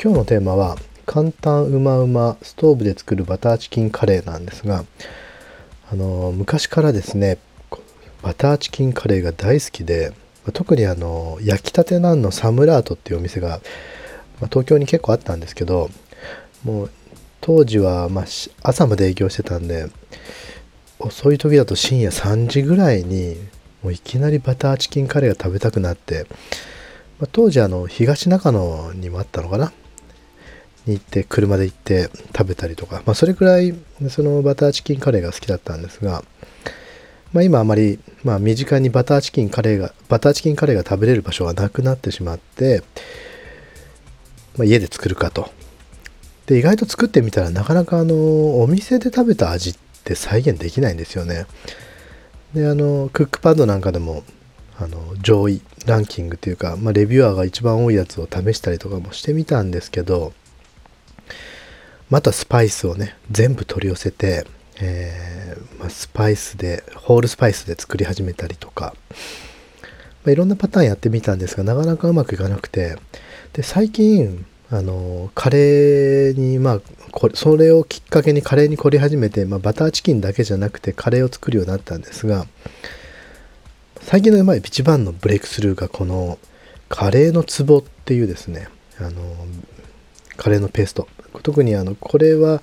今日のテーマは簡単うまうまストーブで作るバターチキンカレーなんですがあの昔からですねバターチキンカレーが大好きで特にあの焼きたてなんのサムラートっていうお店が、まあ、東京に結構あったんですけどもう当時はま朝まで営業してたんで遅い時だと深夜3時ぐらいにもういきなりバターチキンカレーが食べたくなって、まあ、当時あの東中野にもあったのかなに行って車で行って食べたりとか、まあ、それくらいそのバターチキンカレーが好きだったんですが、まあ、今あまり、まあ、身近にバターチキンカレーがバターチキンカレーが食べれる場所がなくなってしまって、まあ、家で作るかと。で意外と作ってみたらなかなかあのお店で食べた味って再現できないんですよね。であのクックパッドなんかでもあの上位ランキングというか、まあ、レビュアーが一番多いやつを試したりとかもしてみたんですけどまたスパイスをね全部取り寄せて、えー、まあ、スパイスでホールスパイスで作り始めたりとか、まあ、いろんなパターンやってみたんですがなかなかうまくいかなくてで最近あのカレーにまあこれそれをきっかけにカレーに凝り始めて、まあ、バターチキンだけじゃなくてカレーを作るようになったんですが最近のまい一番のブレイクスルーがこのカレーの壺っていうですねあのカレーのペースト。特にあのこれは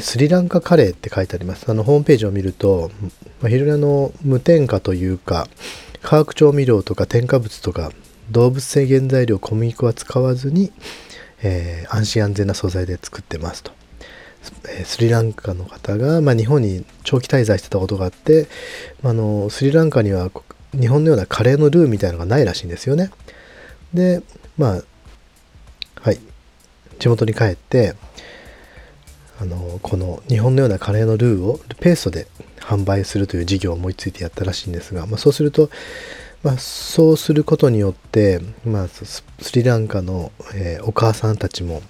スリランカカレーって書いてありますあのホームページを見ると、まあ、非常にあの無添加というか化学調味料とか添加物とか動物性原材料小麦粉は使わずに、えー、安心安全な素材で作ってますと。スリランカの方が、まあ、日本に長期滞在してたことがあって、まあのスリランカには日本のようなカレーのルーみたいなのがないらしいんですよね。でまあはい地元に帰ってあのこの日本のようなカレーのルーをペーストで販売するという事業を思いついてやったらしいんですが、まあ、そうするとまあ、そうすることによって、まあ、スリランカの、えー、お母さんたちも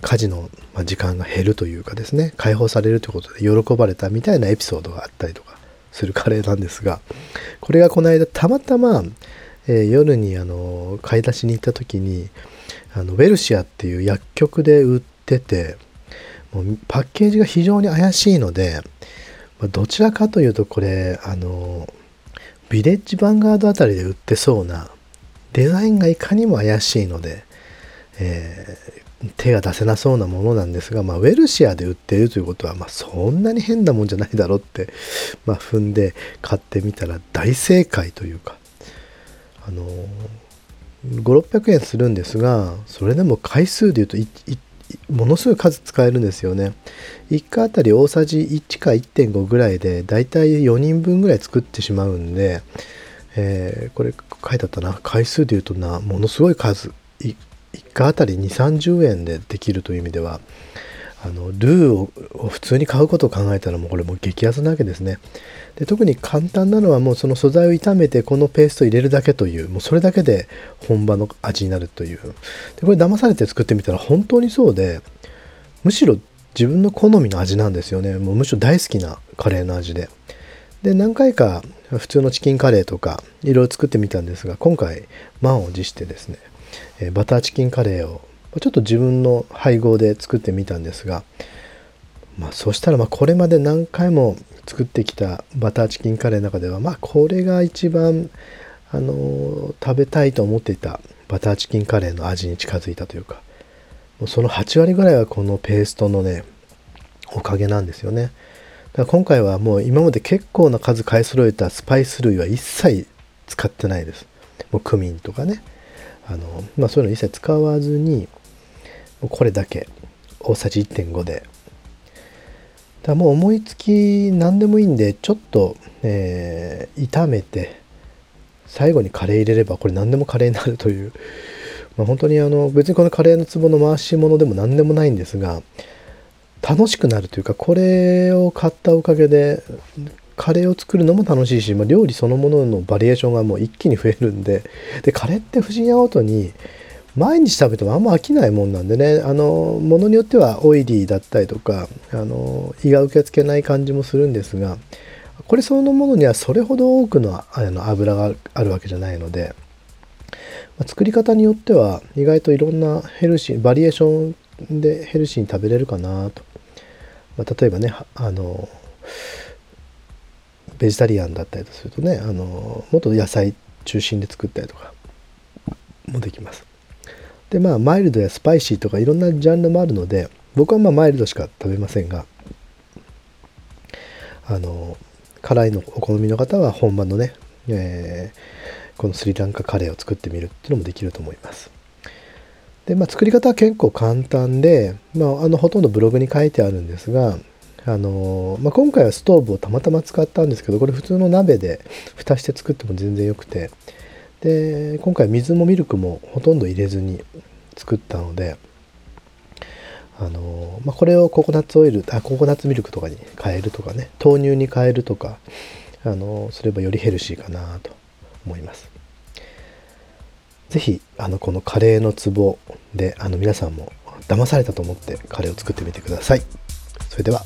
家事の時間が減るというかですね解放されるということで喜ばれたみたいなエピソードがあったりとかするカレーなんですがこれがこの間たまたま、えー、夜にあの買い出しに行った時にあのウェルシアっていう薬局で売っててもうパッケージが非常に怪しいので、ま、どちらかというとこれあのビレッジヴァンガードあたりで売ってそうなデザインがいかにも怪しいので、えー、手が出せなそうなものなんですが、まあ、ウェルシアで売っているということは、まあ、そんなに変なもんじゃないだろうって、まあ、踏んで買ってみたら大正解というかあの5600円するんですがそれでも回数でいうとものすごい数使えるんですよね。1回あたり大さじ1か1.5ぐらいでだいたい4人分ぐらい作ってしまうんで、えー、これ書いてあったな。回数でいうとなものすごい数。1回あたり2 3 0円でできるという意味では。あのルーを普通に買うことを考えたらもうこれもう激安なわけですね。で特に簡単なのはもうその素材を炒めてこのペースト入れるだけというもうそれだけで本場の味になるという。でこれ騙されて作ってみたら本当にそうでむしろ自分の好みの味なんですよね。もうむしろ大好きなカレーの味で。で何回か普通のチキンカレーとかいろいろ作ってみたんですが今回満を持してですねバターチキンカレーをちょっと自分の配合で作ってみたんですがまあそしたらまあこれまで何回も作ってきたバターチキンカレーの中ではまあこれが一番あの食べたいと思っていたバターチキンカレーの味に近づいたというかもうその8割ぐらいはこのペーストのねおかげなんですよね。だから今回はもう今まで結構な数買い揃えたスパイス類は一切使ってないです。もうクミンとかね。あの、まあ、そういうの一切使わずにこれだけ。大さじ1.5で。だもう思いつき何でもいいんでちょっと、えー、炒めて最後にカレー入れればこれ何でもカレーになるという、まあ、本当にあの別にこのカレーの壺の回し物でも何でもないんですが楽しくなるというかこれを買ったおかげでカレーを作るのも楽しいし、まあ、料理そのもののバリエーションがもう一気に増えるんででカレーって不思議なことに毎日食べてもあんま飽きないもんなんでね。あのものによってはオイリーだったりとかあの胃が受け付けない感じもするんですがこれそのものにはそれほど多くのあの油があるわけじゃないのでまあ、作り方によっては意外といろんなヘルシーバリエーションでヘルシーに食べれるかなと、まあ、例えばねあのベジタリアンだったりとするとねあのもっと野菜中心で作ったりとかもできます。でまあマイルドやスパイシーとかいろんなジャンルもあるので僕はまあマイルドしか食べませんがあの辛いのお好みの方は本場のね、えー、このスリランカカレーを作ってみるっていうのもできると思います。でまあ作り方は結構簡単で、まあ、あのほとんどブログに書いてあるんですがあのまあ、今回はストーブをたまたま使ったんですけどこれ普通の鍋で蓋して作っても全然よくてで今回水もミルクもほとんど入れずに作ったのであの、まあ、これをココナッツオイルあココナッツミルクとかに変えるとかね豆乳に変えるとかあのすればよりヘルシーかなと思います。是非あのこのカレーのツボであの皆さんも騙されたと思ってカレーを作ってみてください。それでは。